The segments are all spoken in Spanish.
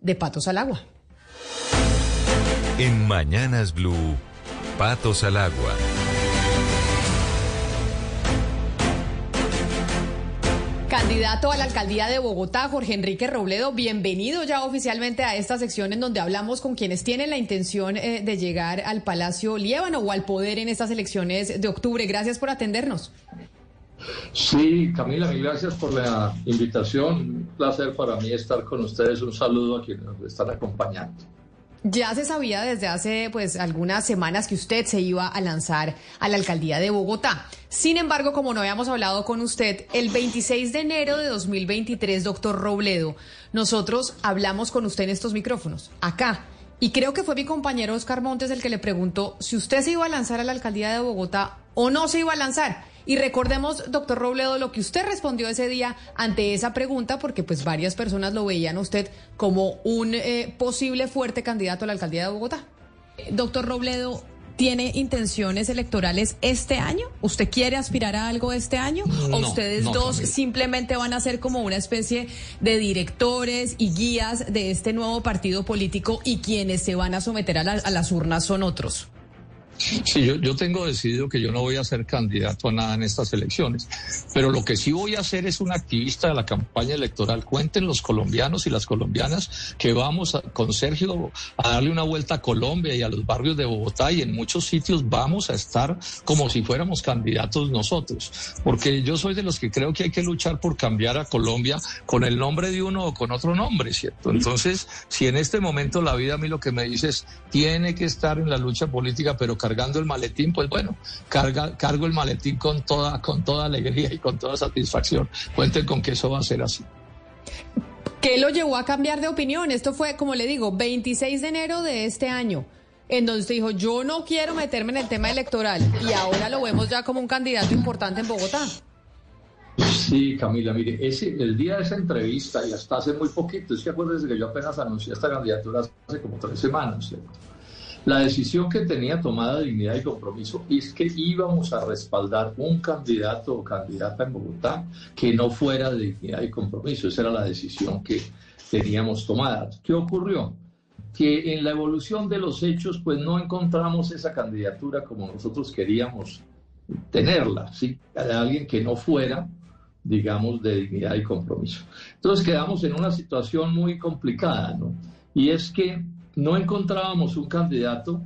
de Patos al Agua. En Mañanas Blue, Patos al Agua. Candidato a la alcaldía de Bogotá, Jorge Enrique Robledo, bienvenido ya oficialmente a esta sección en donde hablamos con quienes tienen la intención eh, de llegar al Palacio Liébano o al poder en estas elecciones de octubre. Gracias por atendernos. Sí, Camila, mil gracias por la invitación. Un placer para mí estar con ustedes. Un saludo a quienes nos están acompañando. Ya se sabía desde hace pues algunas semanas que usted se iba a lanzar a la alcaldía de Bogotá. Sin embargo, como no habíamos hablado con usted, el 26 de enero de 2023, doctor Robledo, nosotros hablamos con usted en estos micrófonos, acá. Y creo que fue mi compañero Oscar Montes el que le preguntó si usted se iba a lanzar a la alcaldía de Bogotá o no se iba a lanzar. Y recordemos, doctor Robledo, lo que usted respondió ese día ante esa pregunta, porque pues varias personas lo veían a usted como un eh, posible fuerte candidato a la alcaldía de Bogotá. Doctor Robledo, ¿tiene intenciones electorales este año? ¿Usted quiere aspirar a algo este año? ¿O ustedes dos simplemente van a ser como una especie de directores y guías de este nuevo partido político y quienes se van a someter a las urnas son otros? Sí, yo, tengo decidido que yo no voy a ser candidato a nada en estas elecciones, pero lo que sí voy a hacer es un activista de la campaña electoral. Cuenten los colombianos y las colombianas que vamos con Sergio a darle una vuelta a Colombia y a los barrios de Bogotá y en muchos sitios vamos a estar como si fuéramos candidatos nosotros, porque yo soy de los que creo que hay que luchar por cambiar a Colombia con el nombre de uno o con otro nombre, ¿cierto? Entonces, si en este momento la vida a mí lo que me dice es, tiene que estar en la lucha política, pero cargando el maletín, pues bueno, carga, cargo el maletín con toda, con toda alegría y con toda satisfacción. Cuenten con que eso va a ser así. ¿Qué lo llevó a cambiar de opinión? Esto fue, como le digo, 26 de enero de este año, en donde usted dijo, yo no quiero meterme en el tema electoral y ahora lo vemos ya como un candidato importante en Bogotá. Sí, Camila, mire, ese, el día de esa entrevista y hasta hace muy poquito, es que acuérdense que yo apenas anuncié esta candidatura hace como tres semanas, ¿cierto? La decisión que tenía tomada Dignidad y Compromiso es que íbamos a respaldar un candidato o candidata en Bogotá que no fuera de Dignidad y Compromiso. Esa era la decisión que teníamos tomada. ¿Qué ocurrió? Que en la evolución de los hechos, pues no encontramos esa candidatura como nosotros queríamos tenerla, ¿sí? Alguien que no fuera, digamos, de dignidad y compromiso. Entonces quedamos en una situación muy complicada, ¿no? Y es que no encontrábamos un candidato,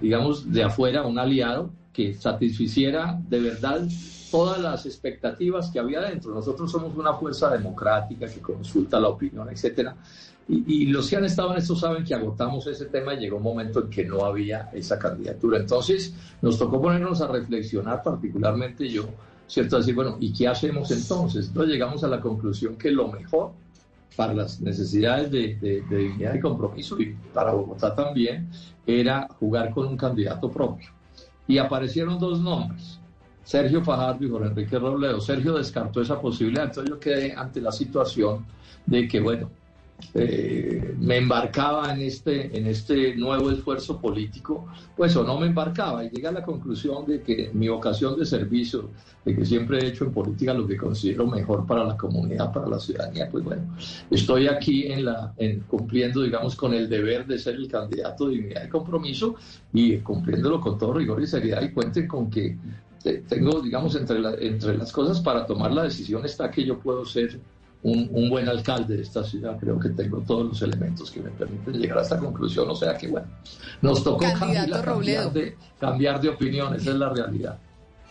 digamos, de afuera, un aliado, que satisficiera de verdad todas las expectativas que había dentro. Nosotros somos una fuerza democrática que consulta la opinión, etcétera. Y, los que han estado en esto saben que agotamos ese tema y llegó un momento en que no había esa candidatura. Entonces nos tocó ponernos a reflexionar, particularmente yo, ¿cierto? Decir, bueno, ¿y qué hacemos entonces? Entonces llegamos a la conclusión que lo mejor para las necesidades de, dignidad y compromiso y para Bogotá también, era jugar con un candidato propio. Y aparecieron dos nombres, Sergio Fajardo y Jorge Enrique Robledo. Sergio descartó esa posibilidad, entonces yo quedé ante la situación de que, bueno, eh, me embarcaba en este, en este nuevo esfuerzo político, pues o no me embarcaba. Y llega a la conclusión de que mi vocación de servicio, de que siempre he hecho en política lo que considero mejor para la comunidad, para la ciudadanía, pues bueno, estoy aquí en la, en, cumpliendo, digamos, con el deber de ser el candidato de dignidad y compromiso y cumpliéndolo con todo rigor y seriedad. Y cuenten con que tengo, digamos, entre, entre las cosas para tomar la decisión está que yo puedo ser un, buen alcalde de esta ciudad. Creo que tengo todos los elementos que me permiten llegar a esta conclusión. O sea que, bueno, nos tocó cambiar, de, cambiar de opinión, esa es la realidad.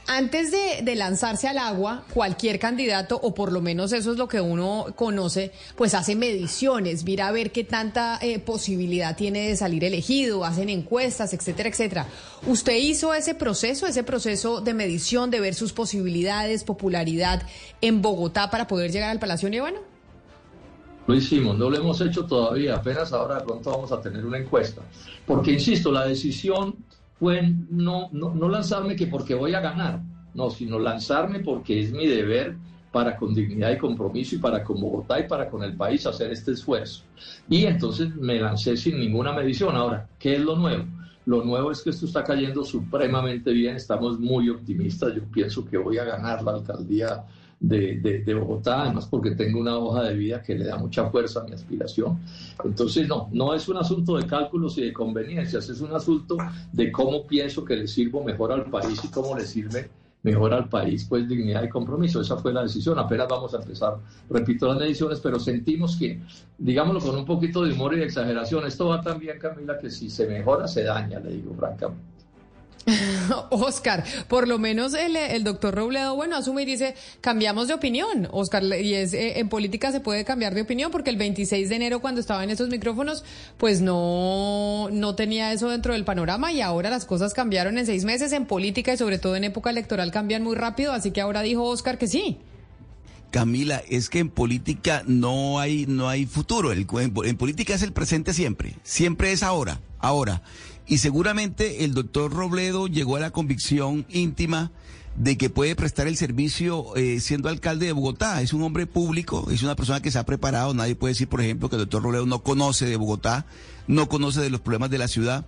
Antes de, lanzarse al agua, cualquier candidato, o por lo menos eso es lo que uno conoce, pues hace mediciones, mira a ver qué tanta eh, posibilidad tiene de salir elegido, hacen encuestas, etcétera, etcétera. ¿Usted hizo ese proceso, ese proceso de medición, de ver sus posibilidades, popularidad en Bogotá para poder llegar al Palacio Nievano? Lo hicimos, no lo hemos hecho todavía, apenas ahora de pronto vamos a tener una encuesta. Porque, insisto, la decisión fue no, no, lanzarme que porque voy a ganar, no, sino lanzarme porque es mi deber para con dignidad y compromiso y para con Bogotá y para con el país hacer este esfuerzo. Y entonces me lancé sin ninguna medición. Ahora, ¿qué es lo nuevo? Lo nuevo es que esto está cayendo supremamente bien, estamos muy optimistas, yo pienso que voy a ganar la alcaldía de, de, Bogotá, además porque tengo una hoja de vida que le da mucha fuerza a mi aspiración. Entonces, no, no es un asunto de cálculos y de conveniencias, es un asunto de cómo pienso que le sirvo mejor al país y cómo le sirve mejor al país, pues dignidad y compromiso. Esa fue la decisión. Apenas vamos a empezar, repito, las mediciones, pero sentimos que, digámoslo con un poquito de humor y de exageración, esto va tan bien, Camila, que si se mejora, se daña, le digo francamente. Oscar, por lo menos el, doctor Robledo, bueno, asume y dice, cambiamos de opinión, Oscar, y es, eh, en política se puede cambiar de opinión porque el 26 de enero cuando estaba en esos micrófonos, pues no, no tenía eso dentro del panorama y ahora las cosas cambiaron en seis meses en política y sobre todo en época electoral cambian muy rápido, así que ahora dijo Oscar que sí. Camila, es que en política no hay, no hay futuro. en política es el presente siempre. Siempre es ahora, ahora. Y seguramente el doctor Robledo llegó a la convicción íntima de que puede prestar el servicio eh, siendo alcalde de Bogotá. Es un hombre público, es una persona que se ha preparado. Nadie puede decir, por ejemplo, que el doctor Robledo no conoce de Bogotá, no conoce de los problemas de la ciudad.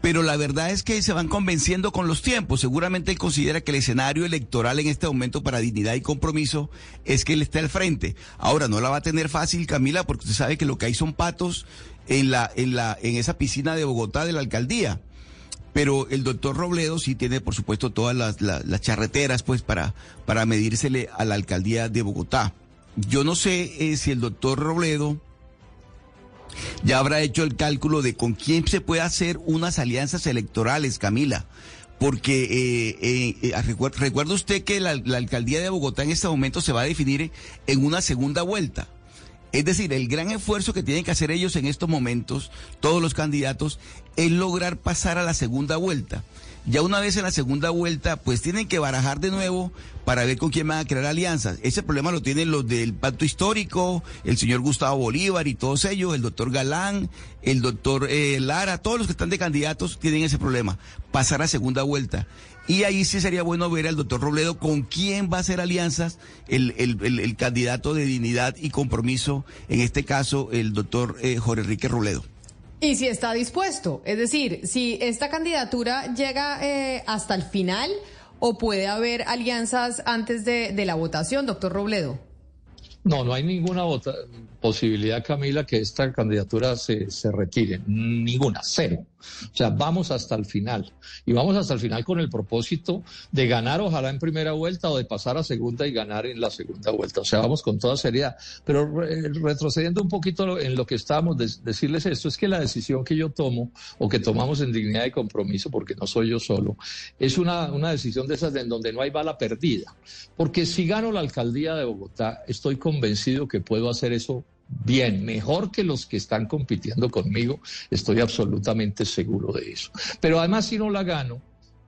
Pero la verdad es que se van convenciendo con los tiempos. Seguramente él considera que el escenario electoral en este momento para dignidad y compromiso es que él esté al frente. Ahora no la va a tener fácil, Camila, porque usted sabe que lo que hay son patos en, la, en, la, en esa piscina de Bogotá de la alcaldía. Pero el doctor Robledo sí tiene, por supuesto, todas las, las, charreteras pues, para, para medírsele a la alcaldía de Bogotá. Yo no sé eh, si el doctor Robledo ya habrá hecho el cálculo de con quién se puede hacer unas alianzas electorales, Camila. Porque eh, eh, recuerda usted que la, la alcaldía de Bogotá en este momento se va a definir en una segunda vuelta. Es decir, el gran esfuerzo que tienen que hacer ellos en estos momentos, todos los candidatos, es lograr pasar a la segunda vuelta. Ya una vez en la segunda vuelta, pues tienen que barajar de nuevo para ver con quién van a crear alianzas. Ese problema lo tienen los del pacto histórico, el señor Gustavo Bolívar y todos ellos, el doctor Galán, el doctor eh, Lara, todos los que están de candidatos tienen ese problema, pasar a segunda vuelta. Y ahí sí sería bueno ver al doctor Robledo con quién va a hacer alianzas el, el, candidato de dignidad y compromiso, en este caso el doctor eh, Jorge Enrique Robledo. Y si está dispuesto, es decir, si esta candidatura llega eh, hasta el final o puede haber alianzas antes de, de la votación, doctor Robledo. No, no hay ninguna posibilidad, Camila, que esta candidatura se, se retire. Ninguna, cero. O sea, vamos hasta el final. Y vamos hasta el final con el propósito de ganar, ojalá en primera vuelta, o de pasar a segunda y ganar en la segunda vuelta. O sea, vamos con toda seriedad. Pero retrocediendo un poquito en lo que estábamos, decirles esto, es que la decisión que yo tomo, o que tomamos en dignidad y compromiso, porque no soy yo solo, es una, una decisión de esas en donde no hay bala perdida. Porque si gano la alcaldía de Bogotá, estoy convencido que puedo hacer eso bien, mejor que los que están compitiendo conmigo, estoy absolutamente seguro de eso. Pero además, si no la gano,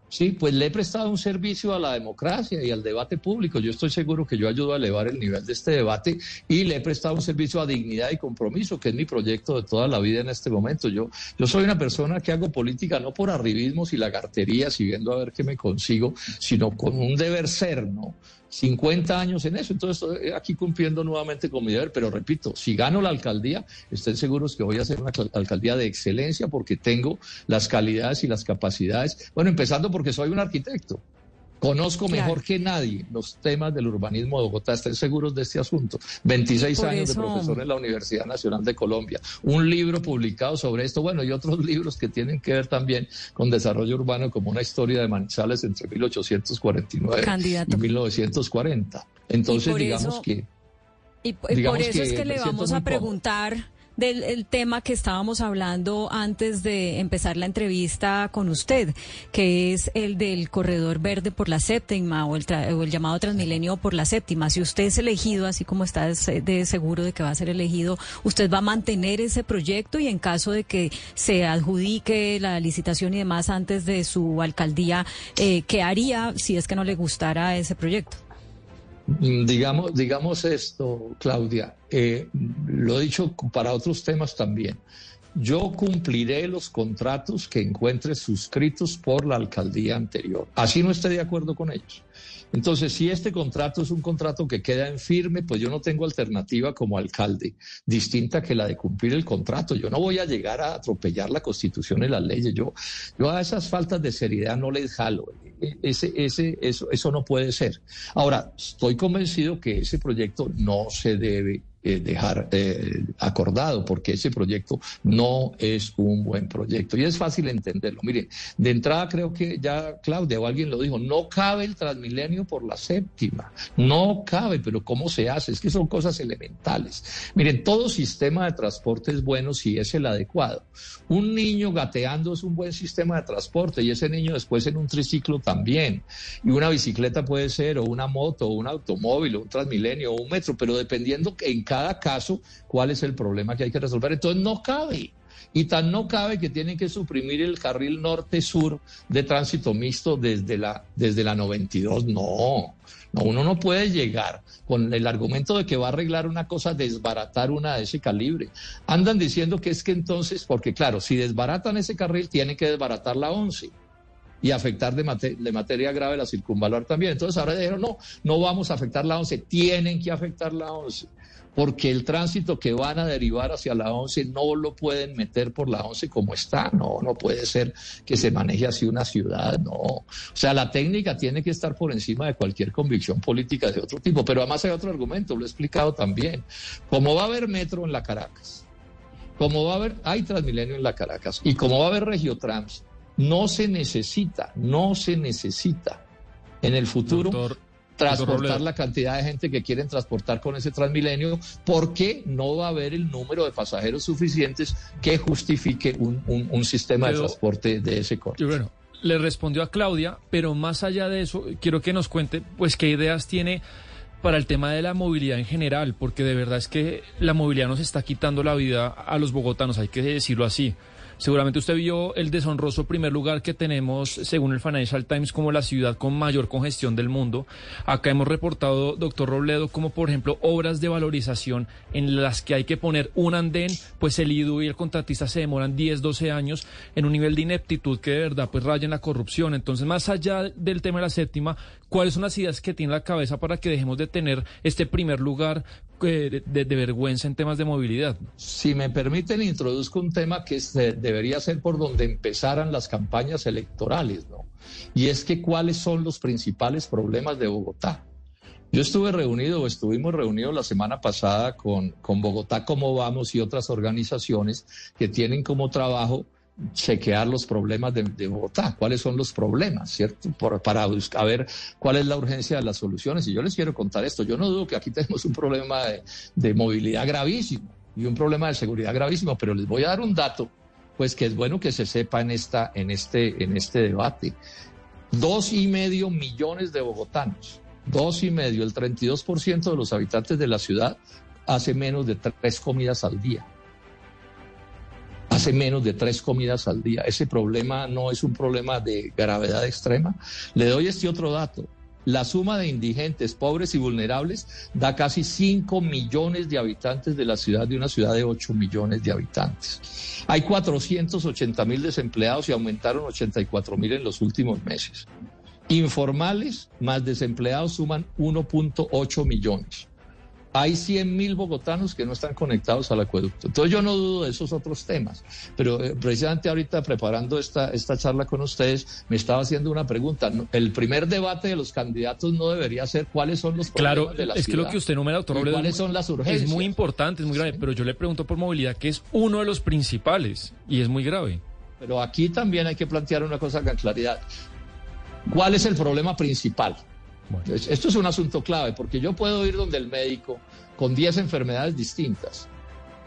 sí, pues le he prestado un servicio a la democracia y al debate público. Yo estoy seguro que yo ayudo a elevar el nivel de este debate y le he prestado un servicio a dignidad y compromiso, que es mi proyecto de toda la vida en este momento. Yo, yo soy una persona que hago política no por arribismos y lagarterías y viendo a ver qué me consigo, sino con un deber ser, ¿no? 50 años en eso. Entonces, estoy aquí cumpliendo nuevamente con mi deber, pero repito, si gano la alcaldía, estén seguros que voy a hacer una alcaldía de excelencia porque tengo las calidades y las capacidades. Bueno, empezando porque soy un arquitecto. Conozco mejor que nadie los temas del urbanismo de Bogotá. Estén seguros de este asunto. 26 años de profesor en la Universidad Nacional de Colombia. Un libro publicado sobre esto. Bueno, y otros libros que tienen que ver también con desarrollo urbano, como una historia de Manizales entre 1849 y 1940. Entonces, digamos que. Y, por eso es que le vamos a preguntar del tema que estábamos hablando antes de empezar la entrevista con usted, que es el del corredor verde por la séptima o el, o el llamado Transmilenio por la séptima. Si usted es elegido, así como está de seguro de que va a ser elegido, usted va a mantener ese proyecto y en caso de que se adjudique la licitación y demás antes de su alcaldía, eh, ¿qué haría si es que no le gustara ese proyecto? Mm, digamos, digamos esto, Claudia, eh, lo he dicho para otros temas también. Yo cumpliré los contratos que encuentre suscritos por la alcaldía anterior. Así no esté de acuerdo con ellos. Entonces, si este contrato es un contrato que queda en firme, pues yo no tengo alternativa como alcalde distinta que la de cumplir el contrato. Yo no voy a llegar a atropellar la constitución y las leyes. Yo, yo a esas faltas de seriedad no les jalo ese, ese, eso, eso no puede ser. Ahora, estoy convencido que ese proyecto no se debe eh, dejar eh, acordado, porque ese proyecto no es un buen proyecto. Y es fácil entenderlo. Miren, de entrada creo que ya Claudia o alguien lo dijo, no cabe el Transmilenio por la séptima, no cabe, pero ¿cómo se hace? Es que son cosas elementales. Miren, todo sistema de transporte es bueno si es el adecuado. Un niño gateando es un buen sistema de transporte y ese niño después en un triciclo también. Y una bicicleta puede ser, o una moto, o un automóvil, o un Transmilenio, o un metro, pero dependiendo en cada caso cuál es el problema que hay que resolver. Entonces no cabe. Y tan no cabe que tienen que suprimir el carril norte-sur de tránsito mixto desde la, desde la 92. No, no, uno no puede llegar con el argumento de que va a arreglar una cosa, desbaratar una de ese calibre. Andan diciendo que es que entonces, porque claro, si desbaratan ese carril, tienen que desbaratar la 11 y afectar de, de, materia grave la circunvalar también. Entonces ahora dijeron, no, no vamos a afectar la 11, tienen que afectar la 11 porque el tránsito que van a derivar hacia la 11 no lo pueden meter por la 11 como está, no, no puede ser que se maneje así una ciudad, no. O sea, la técnica tiene que estar por encima de cualquier convicción política de otro tipo, pero además hay otro argumento, lo he explicado también. Como va a haber metro en la Caracas, como va a haber, hay Transmilenio en la Caracas, y como va a haber Regiotrans, no se necesita, no se necesita en el futuro transportar la cantidad de gente que quieren transportar con ese Transmilenio, porque no va a haber el número de pasajeros suficientes que justifique un, sistema de transporte de ese corte. bueno, le respondió a Claudia, pero más allá de eso, quiero que nos cuente, pues, qué ideas tiene para el tema de la movilidad en general, porque de verdad es que la movilidad nos está quitando la vida a los bogotanos, hay que decirlo así. Seguramente usted vio el deshonroso primer lugar que tenemos, según el Financial Times, como la ciudad con mayor congestión del mundo. Acá hemos reportado, doctor Robledo, como por ejemplo obras de valorización en las que hay que poner un andén, pues el IDU y el contratista se demoran 10, 12 años en un nivel de ineptitud que de verdad pues raya en la corrupción. Entonces, más allá del tema de la séptima, ¿cuáles son las ideas que tiene la cabeza para que dejemos de tener este primer lugar de, vergüenza en temas de movilidad? Si me permiten, introduzco un tema que debería ser por donde empezaran las campañas electorales, ¿no? Y es que cuáles son los principales problemas de Bogotá. Yo estuve reunido o estuvimos reunidos la semana pasada con, con Bogotá Cómo Vamos y otras organizaciones que tienen como trabajo chequear los problemas de, Bogotá, cuáles son los problemas, ¿cierto? para buscar ver cuál es la urgencia de las soluciones. Y yo les quiero contar esto. Yo no dudo que aquí tenemos un problema de, movilidad gravísimo y un problema de seguridad gravísimo, pero les voy a dar un dato, pues que es bueno que se sepa en, esta, en, este, en este debate. Dos y medio millones de bogotanos, dos y medio, el 32% de los habitantes de la ciudad hace menos de tres comidas al día hace menos de tres comidas al día. Ese problema no es un problema de gravedad extrema. Le doy este otro dato. La suma de indigentes, pobres y vulnerables da casi 5 millones de habitantes de la ciudad, de una ciudad de 8 millones de habitantes. Hay 480 mil desempleados y aumentaron 84 mil en los últimos meses. Informales más desempleados suman 1.8 millones hay 100 mil bogotanos que no están conectados al acueducto. Entonces yo no dudo de esos otros temas, pero eh, precisamente ahorita preparando esta, esta charla con ustedes, me estaba haciendo una pregunta. El primer debate de los candidatos no debería ser cuáles son los problemas de la es que lo que usted no me doctor cuáles son las urgencias. Es muy importante, es muy grave, pero yo le pregunto por movilidad, que es uno de los principales y es muy grave. Pero aquí también hay que plantear una cosa con claridad. ¿Cuál es el problema principal? Esto es un asunto clave, porque yo puedo ir donde el médico con 10 enfermedades distintas,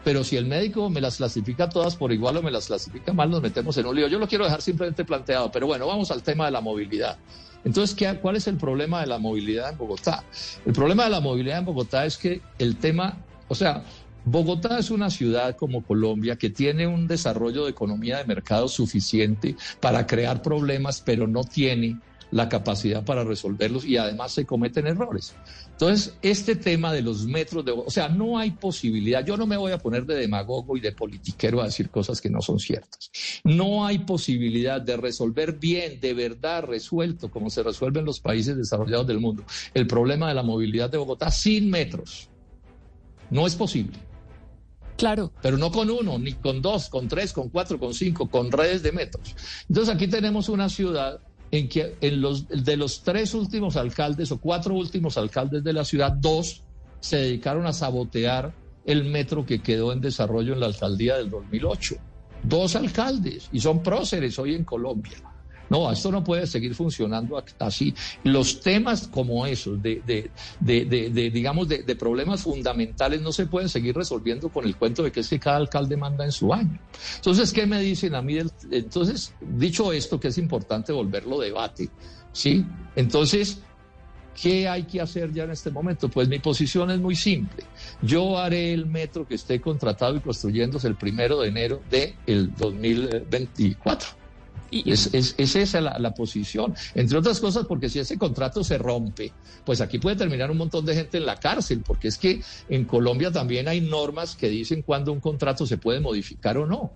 pero si el médico me las clasifica todas por igual o me las clasifica mal, nos metemos en un lío. Yo lo quiero dejar simplemente planteado, pero bueno, vamos al tema de la movilidad. Entonces, ¿qué, ¿cuál es el problema de la movilidad en Bogotá? El problema de la movilidad en Bogotá es que el tema, o sea, Bogotá es una ciudad como Colombia que tiene un desarrollo de economía de mercado suficiente para crear problemas, pero no tiene la capacidad para resolverlos y además se cometen errores. Entonces, este tema de los metros de... O sea, no hay posibilidad, yo no me voy a poner de demagogo y de politiquero a decir cosas que no son ciertas. No hay posibilidad de resolver bien, de verdad resuelto, como se resuelve en los países desarrollados del mundo, el problema de la movilidad de Bogotá sin metros. No es posible. Claro. Pero no con uno, ni con dos, con tres, con cuatro, con cinco, con redes de metros. Entonces aquí tenemos una ciudad en que en los, de los tres últimos alcaldes o cuatro últimos alcaldes de la ciudad, dos se dedicaron a sabotear el metro que quedó en desarrollo en la alcaldía del 2008. Dos alcaldes, y son próceres hoy en Colombia. No, esto no puede seguir funcionando así. Los temas como esos, de, de, de, digamos, de, problemas fundamentales, no se pueden seguir resolviendo con el cuento de que es que cada alcalde manda en su año. Entonces, ¿qué me dicen a mí? Entonces, dicho esto, que es importante volverlo debate, ¿sí? Entonces, ¿qué hay que hacer ya en este momento? Pues mi posición es muy simple. Yo haré el metro que esté contratado y construyéndose el primero de enero del de 2024 es, es, esa la, la, posición. Entre otras cosas, porque si ese contrato se rompe, pues aquí puede terminar un montón de gente en la cárcel, porque es que en Colombia también hay normas que dicen cuándo un contrato se puede modificar o no.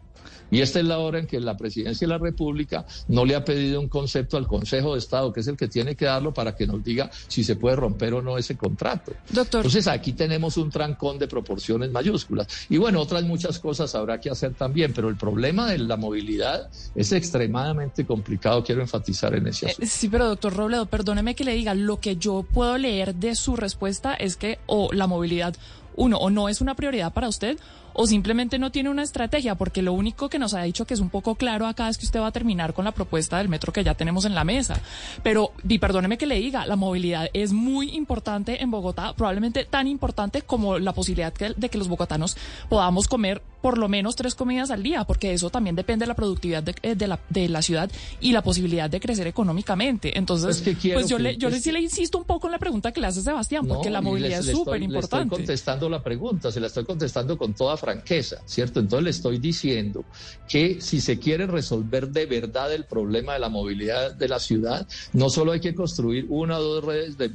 Y esta es la hora en que la presidencia de la República no le ha pedido un concepto al Consejo de Estado, que es el que tiene que darlo para que nos diga si se puede romper o no ese contrato. Doctor. Entonces aquí tenemos un trancón de proporciones mayúsculas. Y bueno, otras muchas cosas habrá que hacer también, pero el problema de la movilidad es extremadamente complicado. Quiero enfatizar en ese eh, asunto. sí, pero doctor Robledo, perdóneme que le diga, lo que yo puedo leer de su respuesta es que o la movilidad, uno, o no es una prioridad para usted, o simplemente no tiene una estrategia, porque lo único que nos ha dicho que es un poco claro acá es que usted va a terminar con la propuesta del metro que ya tenemos en la mesa. Pero, y perdóneme que le diga, la movilidad es muy importante en Bogotá, probablemente tan importante como la posibilidad de que los bogotanos podamos comer por lo menos tres comidas al día, porque eso también depende de la productividad de, eh, la, de la ciudad y la posibilidad de crecer económicamente. Entonces, pues yo, le, yo sí le insisto un poco en la pregunta que le hace Sebastián, porque la movilidad es súper importante. Le estoy contestando la pregunta, se la estoy contestando con toda franqueza, ¿cierto? Entonces le estoy diciendo que si se quiere resolver de verdad el problema de la movilidad de la ciudad, no solo hay que construir una o dos redes de,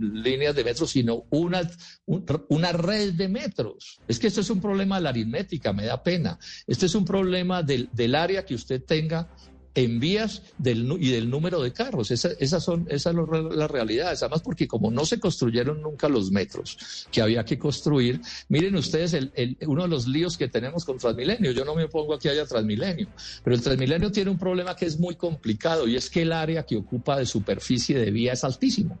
líneas de metro, sino una, una red de metros. Es que esto es un problema de la aritmética me da pena. Este es un problema del, del área que usted tenga en vías del, y del número de carros. Esa, esas son esas son las realidades. Además, porque como no se construyeron nunca los metros que había que construir, miren ustedes el, el, uno de los líos que tenemos con Transmilenio. Yo no me opongo a que haya Transmilenio, pero el Transmilenio tiene un problema que es muy complicado y es que el área que ocupa de superficie de vía es altísimo.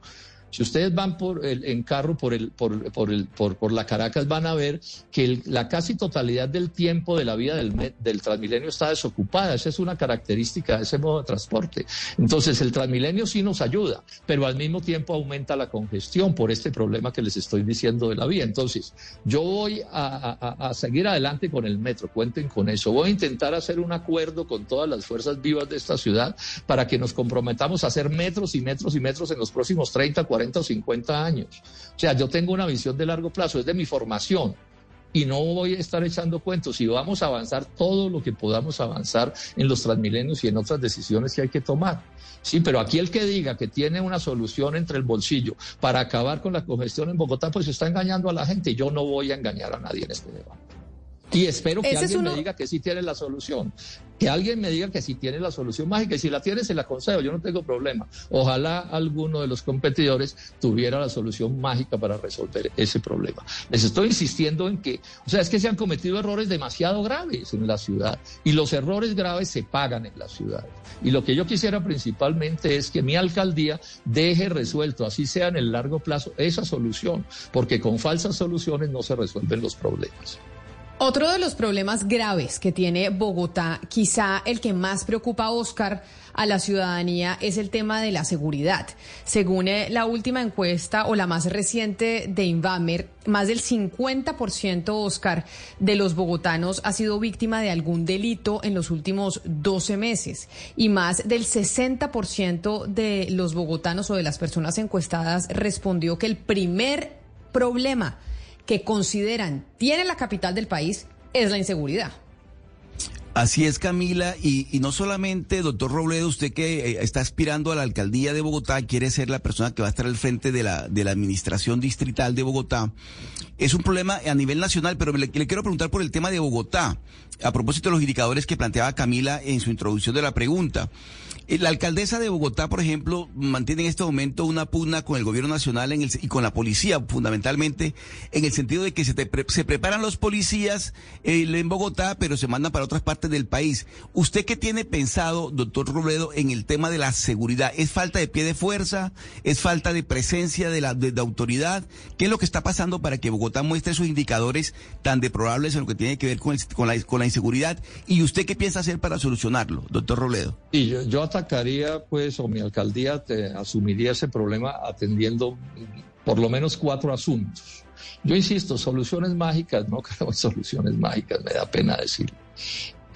Si ustedes van por el, en carro por, el, por, por, el, por, por la Caracas, van a ver que la casi totalidad del tiempo de la vida del, del Transmilenio está desocupada. Esa es una característica de ese modo de transporte. Entonces, el Transmilenio sí nos ayuda, pero al mismo tiempo aumenta la congestión por este problema que les estoy diciendo de la vía. Entonces, yo voy a, a, seguir adelante con el metro, cuenten con eso. Voy a intentar hacer un acuerdo con todas las fuerzas vivas de esta ciudad para que nos comprometamos a hacer metros y metros y metros en los próximos 30, 40 40 o 50 años. O sea, yo tengo una visión de largo plazo, es de mi formación. Y no voy a estar echando cuentos. Y vamos a avanzar todo lo que podamos avanzar en los transmilenios y en otras decisiones que hay que tomar. Sí, pero aquí el que diga que tiene una solución entre el bolsillo para acabar con la congestión en Bogotá, pues está engañando a la gente. Yo no voy a engañar a nadie en este debate. Y espero que alguien me diga que sí tiene la solución. Que alguien me diga que sí tiene la solución mágica. Y si la tiene, se la concedo. Yo no tengo problema. Ojalá alguno de los competidores tuviera la solución mágica para resolver ese problema. Les estoy insistiendo en que, o sea, es que se han cometido errores demasiado graves en la ciudad. Y los errores graves se pagan en la ciudad. Y lo que yo quisiera principalmente es que mi alcaldía deje resuelto, así sea en el largo plazo, esa solución. Porque con falsas soluciones no se resuelven los problemas. Otro de los problemas graves que tiene Bogotá, quizá el que más preocupa a Oscar a la ciudadanía, es el tema de la seguridad. Según eh, la última encuesta o la más reciente de Invamer, más del 50% Oscar de los bogotanos ha sido víctima de algún delito en los últimos 12 meses y más del 60% de los bogotanos o de las personas encuestadas respondió que el primer problema que consideran tiene la capital del país es la inseguridad. Así es, Camila, y, no solamente, doctor Robledo, usted que eh, está aspirando a la alcaldía de Bogotá, quiere ser la persona que va a estar al frente de la, de la administración distrital de Bogotá. Es un problema a nivel nacional, pero le, quiero preguntar por el tema de Bogotá, a propósito de los indicadores que planteaba Camila en su introducción de la pregunta. Eh, la alcaldesa de Bogotá, por ejemplo, mantiene en este momento una pugna con el gobierno nacional en el, y con la policía, fundamentalmente, en el sentido de que se, se preparan los policías en Bogotá, pero se mandan para otras partes del país. ¿Usted qué tiene pensado, doctor Robledo, en el tema de la seguridad? ¿Es falta de pie de fuerza? ¿Es falta de presencia de la de, autoridad? ¿Qué es lo que está pasando para que Bogotá muestre esos indicadores tan deprobables en lo que tiene que ver con, la, con la inseguridad? ¿Y usted qué piensa hacer para solucionarlo, doctor Robledo? Sí, yo, yo atacaría, pues, o mi alcaldía te, asumiría ese problema atendiendo por lo menos cuatro asuntos. Yo insisto, soluciones mágicas, no creo soluciones mágicas, me da pena decirlo.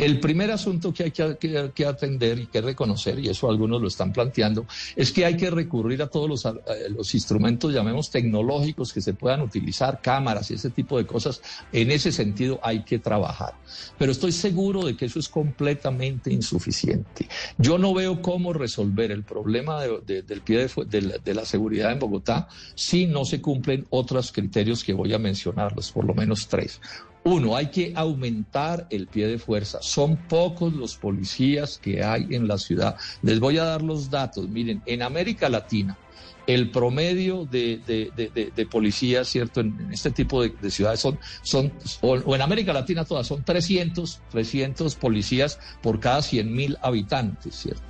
El primer asunto que hay que, atender y que reconocer, y eso algunos lo están planteando, es que hay que recurrir a todos los, instrumentos, llamemos tecnológicos, que se puedan utilizar, cámaras y ese tipo de cosas. En ese sentido hay que trabajar. Pero estoy seguro de que eso es completamente insuficiente. Yo no veo cómo resolver el problema del pie de, de la seguridad en Bogotá si no se cumplen otros criterios que voy a mencionarlos, por lo menos tres. Uno, hay que aumentar el pie de fuerza. Son pocos los policías que hay en la ciudad. Les voy a dar los datos. Miren, en América Latina, el promedio de, policías, ¿cierto? En, este tipo de, ciudades son, son o, en América Latina todas, son 300, 300 policías por cada 100 mil habitantes, ¿cierto?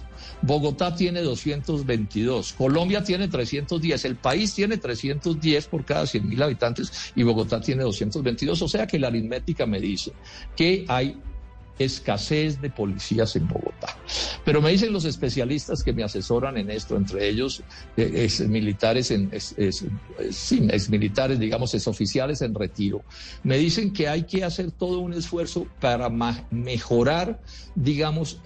Bogotá tiene 222, Colombia tiene 310, el país tiene 310 por cada 100 mil habitantes y Bogotá tiene 222, o sea que la aritmética me dice que hay escasez de policías en Bogotá. Pero me dicen los especialistas que me asesoran en esto, entre ellos eh, ex militares, en, sí, ex militares, digamos, ex oficiales en retiro, me dicen que hay que hacer todo un esfuerzo para mejorar, digamos,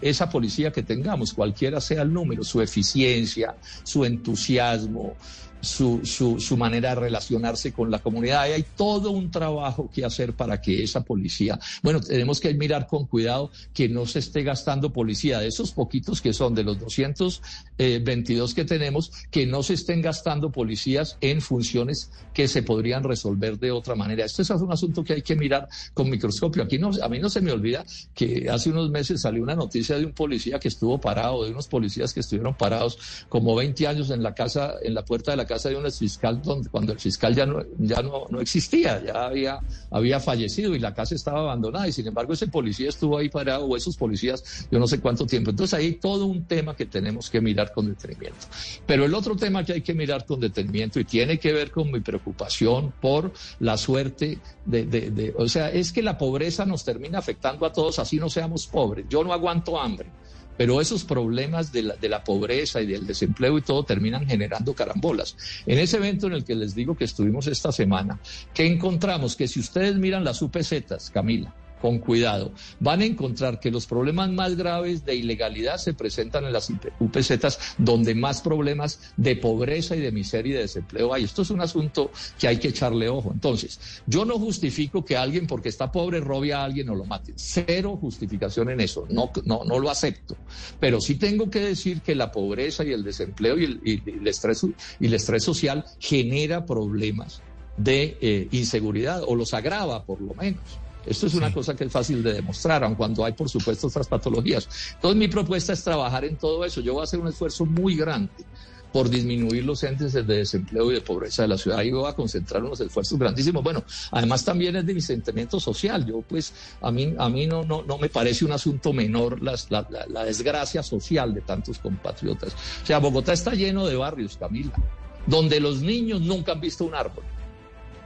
esa policía que tengamos, cualquiera sea el número, su eficiencia, su entusiasmo, su, su, manera de relacionarse con la comunidad. hay todo un trabajo que hacer para que esa policía, bueno, tenemos que mirar con cuidado que no se esté gastando policía de esos poquitos que son de los 222 que tenemos, que no se estén gastando policías en funciones que se podrían resolver de otra manera. Esto es un asunto que hay que mirar con microscopio. Aquí no, a mí no se me olvida que hace unos meses salió una noticia de un policía que estuvo parado, de unos policías que estuvieron parados como 20 años en la casa, en la puerta de la casa de un fiscal donde, cuando el fiscal ya no, ya no, no existía, ya había, había fallecido y la casa estaba abandonada y sin embargo ese policía estuvo ahí parado o esos policías yo no sé cuánto tiempo. Entonces ahí hay todo un tema que tenemos que mirar con detenimiento. Pero el otro tema que hay que mirar con detenimiento y tiene que ver con mi preocupación por la suerte de, de, de o sea, es que la pobreza nos termina afectando a todos así no seamos pobres. Yo no aguanto hambre. Pero esos problemas de la, de la pobreza y del desempleo y todo terminan generando carambolas. En ese evento en el que les digo que estuvimos esta semana, que encontramos que si ustedes miran las UPZs, Camila, con cuidado, van a encontrar que los problemas más graves de ilegalidad se presentan en las UPZ, donde más problemas de pobreza y de miseria y de desempleo hay. Esto es un asunto que hay que echarle ojo. Entonces, yo no justifico que alguien porque está pobre robe a alguien o lo mate. Cero justificación en eso. No, no, no lo acepto. Pero sí tengo que decir que la pobreza y el desempleo y el, estrés, y el estrés social genera problemas de eh, inseguridad o los agrava por lo menos. Esto es una cosa que es fácil de demostrar, aun cuando hay, por supuesto, otras patologías. Entonces, mi propuesta es trabajar en todo eso. Yo voy a hacer un esfuerzo muy grande por disminuir los índices de desempleo y de pobreza de la ciudad. Y voy a concentrar unos esfuerzos grandísimos. Bueno, además también es de mi sentimiento social. Yo, pues, a mí, a mí no, no, no me parece un asunto menor la, la desgracia social de tantos compatriotas. O sea, Bogotá está lleno de barrios, Camila, donde los niños nunca han visto un árbol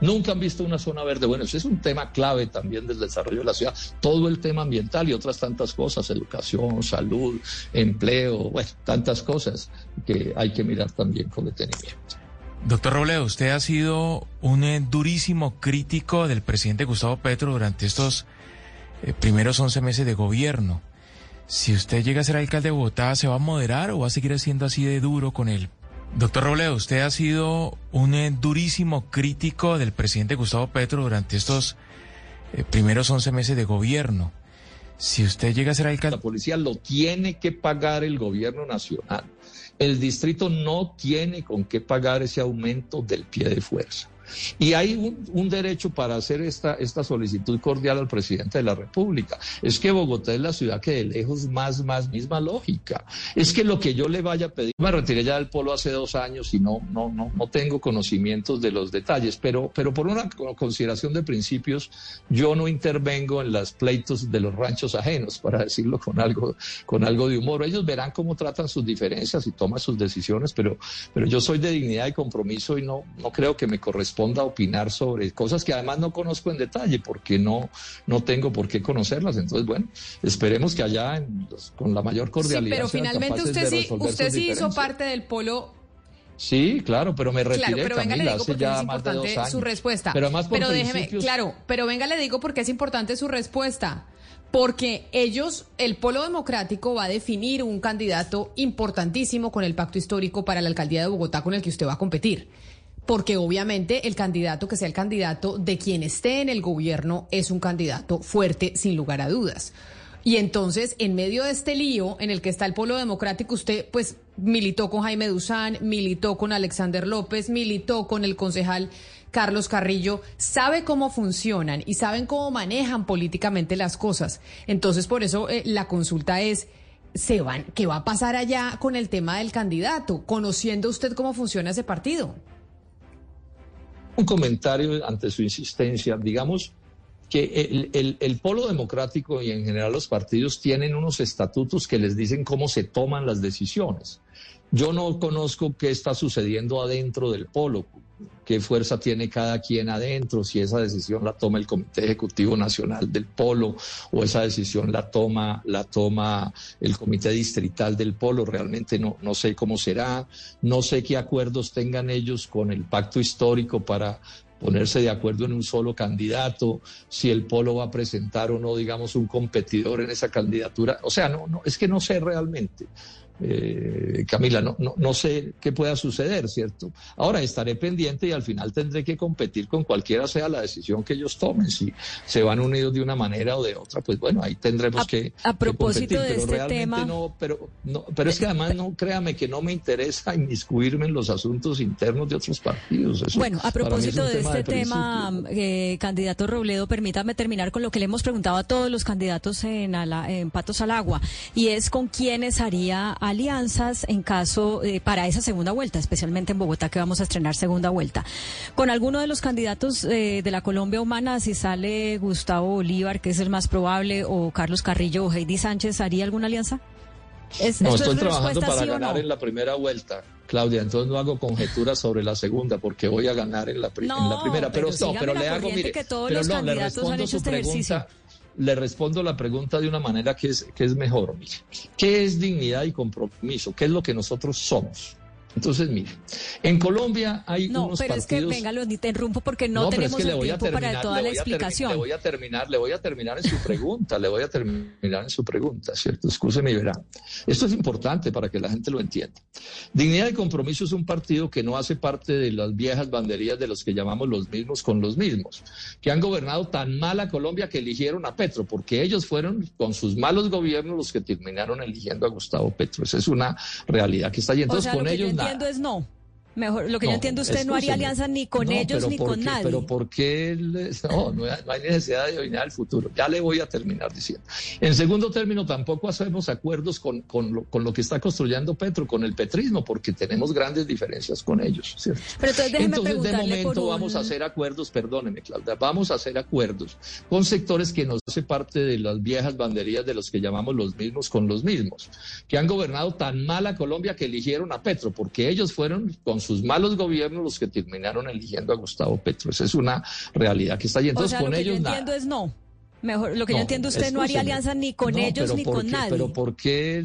nunca han visto una zona verde. Bueno, ese es un tema clave también del desarrollo de la ciudad. Todo el tema ambiental y otras tantas cosas, educación, salud, empleo, bueno, tantas cosas que hay que mirar también con detenimiento. Doctor Robledo, usted ha sido un eh, durísimo crítico del presidente Gustavo Petro durante estos eh, primeros 11 meses de gobierno. Si usted llega a ser alcalde de Bogotá, ¿se va a moderar o va a seguir siendo así de duro con él? Doctor Robledo, usted ha sido un eh, durísimo crítico del presidente Gustavo Petro durante estos eh, primeros 11 meses de gobierno. Si usted llega a ser alcalde... La policía lo tiene que pagar el gobierno nacional. El distrito no tiene con qué pagar ese aumento del pie de fuerza. Y hay un, derecho para hacer esta, esta solicitud cordial al presidente de la República. Es que Bogotá es la ciudad que de lejos más, más misma lógica. Es que lo que yo le vaya a pedir, me retiré ya del polo hace dos años y no, no, no, no tengo conocimientos de los detalles, pero, pero por una consideración de principios, yo no intervengo en los pleitos de los ranchos ajenos, para decirlo con algo, con algo de humor. Ellos verán cómo tratan sus diferencias y toman sus decisiones, pero, pero yo soy de dignidad y compromiso y no, no creo que me corresponda opinar sobre cosas que además no conozco en detalle, porque no, no tengo por qué conocerlas. Entonces, bueno, esperemos que allá con la mayor cordialidad. Sí, pero finalmente usted sí, usted sí hizo parte del polo Sí, claro, pero me retiré, claro, pero venga, le digo porque es importante su respuesta. Pero más Pero déjeme, claro, pero venga, le digo porque es importante su respuesta. Porque ellos, el Polo Democrático va a definir un candidato importantísimo con el pacto histórico para la alcaldía de Bogotá con el que usted va a competir. Porque obviamente el candidato que sea el candidato de quien esté en el gobierno es un candidato fuerte, sin lugar a dudas. Y entonces, en medio de este lío en el que está el Polo Democrático, usted pues militó con Jaime Duzán, militó con Alexander López, militó con el concejal Carlos Carrillo, sabe cómo funcionan y saben cómo manejan políticamente las cosas. Entonces, por eso eh, la consulta es, ¿se van, ¿qué va a pasar allá con el tema del candidato? Conociendo usted cómo funciona ese partido. Un comentario ante su insistencia, digamos que el, el, polo democrático y en general los partidos tienen unos estatutos que les dicen cómo se toman las decisiones. Yo no conozco qué está sucediendo adentro del polo, qué fuerza tiene cada quien adentro, si esa decisión la toma el Comité Ejecutivo Nacional del Polo o esa decisión la toma, la toma el Comité Distrital del Polo, realmente no, no sé cómo será, no sé qué acuerdos tengan ellos con el pacto histórico para ponerse de acuerdo en un solo candidato, si el polo va a presentar o no, digamos, un competidor en esa candidatura. O sea, no, no, es que no sé realmente. Eh, Camila, no, no, no, sé qué pueda suceder, ¿cierto? Ahora estaré pendiente y al final tendré que competir con cualquiera sea la decisión que ellos tomen. Si se van unidos de una manera o de otra, pues bueno, ahí tendremos que. A propósito de este tema. No, pero, no, pero es que además no créame que no me interesa inmiscuirme en los asuntos internos de otros partidos. bueno, a propósito de este tema, eh, candidato Robledo, permítame terminar con lo que le hemos preguntado a todos los candidatos en, en Patos al Agua, y es con quiénes haría alianzas en caso eh, para esa segunda vuelta, especialmente en Bogotá que vamos a estrenar segunda vuelta. Con alguno de los candidatos eh, de la Colombia Humana, si sale Gustavo Bolívar, que es el más probable, o Carlos Carrillo o Heidi Sánchez, ¿haría alguna alianza? no, estoy trabajando para ganar en la primera vuelta. Claudia, entonces no hago conjeturas sobre la segunda porque voy a ganar en la, primera. Pero, no, pero le hago, mire, pero no, le respondo su este pregunta le respondo la pregunta de una manera que es, que es mejor. ¿Qué es dignidad y compromiso? ¿Qué es lo que nosotros somos? Entonces, mire, en Colombia hay no, unos pero es que, venga, lo interrumpo porque no, tenemos el tiempo para toda la explicación. le voy a terminar, le voy a terminar en su pregunta, le voy a terminar en su pregunta, ¿cierto? Escúcheme y verá. Esto es importante para que la gente lo entienda. Dignidad y Compromiso es un partido que no hace parte de las viejas banderías de los que llamamos los mismos con los mismos, que han gobernado tan mal a Colombia que eligieron a Petro, porque ellos fueron con sus malos gobiernos los que terminaron eligiendo a Gustavo Petro. Esa es una realidad que está ahí. Entonces, con ellos entiendo es no. Mejor, lo que yo entiendo, usted no haría alianza ni con ellos ni con nadie. Pero ¿por qué? No, no hay necesidad de adivinar el futuro. Ya le voy a terminar diciendo. En segundo término, tampoco hacemos acuerdos con, con, lo, con lo que está construyendo Petro, con el petrismo, porque tenemos grandes diferencias con ellos. ¿cierto? Pero entonces, de momento vamos a hacer acuerdos, perdóneme, Claudia, vamos a hacer acuerdos con sectores que nos hace parte de las viejas banderías de los que llamamos los mismos con los mismos, que han gobernado tan mal a Colombia que eligieron a Petro, porque ellos fueron con sus malos gobiernos los que terminaron eligiendo a Gustavo Petro. Esa es una realidad que está ahí. Entonces, con ellos yo entiendo es no. Mejor, lo que yo entiendo, usted no haría alianza ni con ellos ni con nadie. Pero ¿por qué?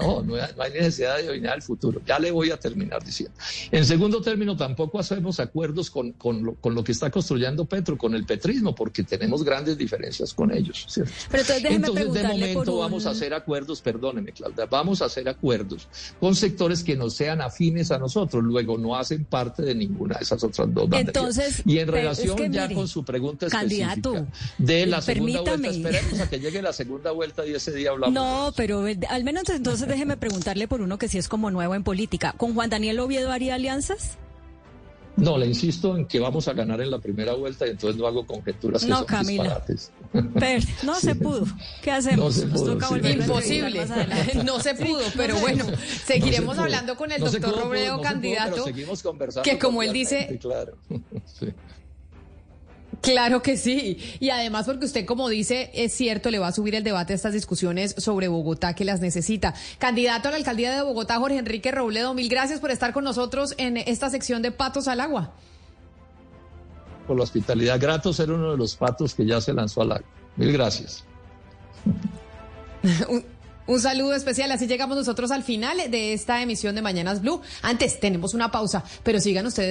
No, no hay necesidad de adivinar el futuro. Ya le voy a terminar diciendo. En segundo término, tampoco hacemos acuerdos con, con, lo, con lo que está construyendo Petro, con el petrismo, porque tenemos grandes diferencias con ellos. ¿cierto? Pero entonces, de momento vamos a hacer acuerdos, perdóneme, Claudia, vamos a hacer acuerdos con sectores que no sean afines a nosotros, luego no hacen parte de ninguna de esas otras dos banderas. Entonces, y en relación ya con su pregunta específica candidato, de la segunda Esperemos a que llegue la segunda vuelta y ese día hablamos. No, pero eh, al menos entonces déjeme preguntarle por uno que sí es como nuevo en política. ¿Con Juan Daniel Oviedo haría alianzas? No, le insisto en que vamos a ganar en la primera vuelta y entonces no hago conjeturas que No, son Camila. disparates. Pero no se pudo. ¿Qué hacemos? No se Nos pudo, toca sí. volver Imposible. entrevistar más adelante. No se pudo, pero bueno, pudo. seguiremos No se pudo. hablando con el doctor pudo, Robledo, no se pudo, pero candidato. seguimos conversando que como él dice- Claro. Sí. Claro que sí. Y además porque usted, como dice, es cierto, le va a subir el debate a estas discusiones sobre Bogotá que las necesita. Candidato a la alcaldía de Bogotá, Jorge Enrique Robledo, mil gracias por estar con nosotros en esta sección de Patos al Agua. Por la hospitalidad, grato ser uno de los patos que ya se lanzó al agua. Mil gracias. Un, un saludo especial. Así llegamos nosotros al final de esta emisión de Mañanas Blue. Antes tenemos una pausa, pero sigan ustedes.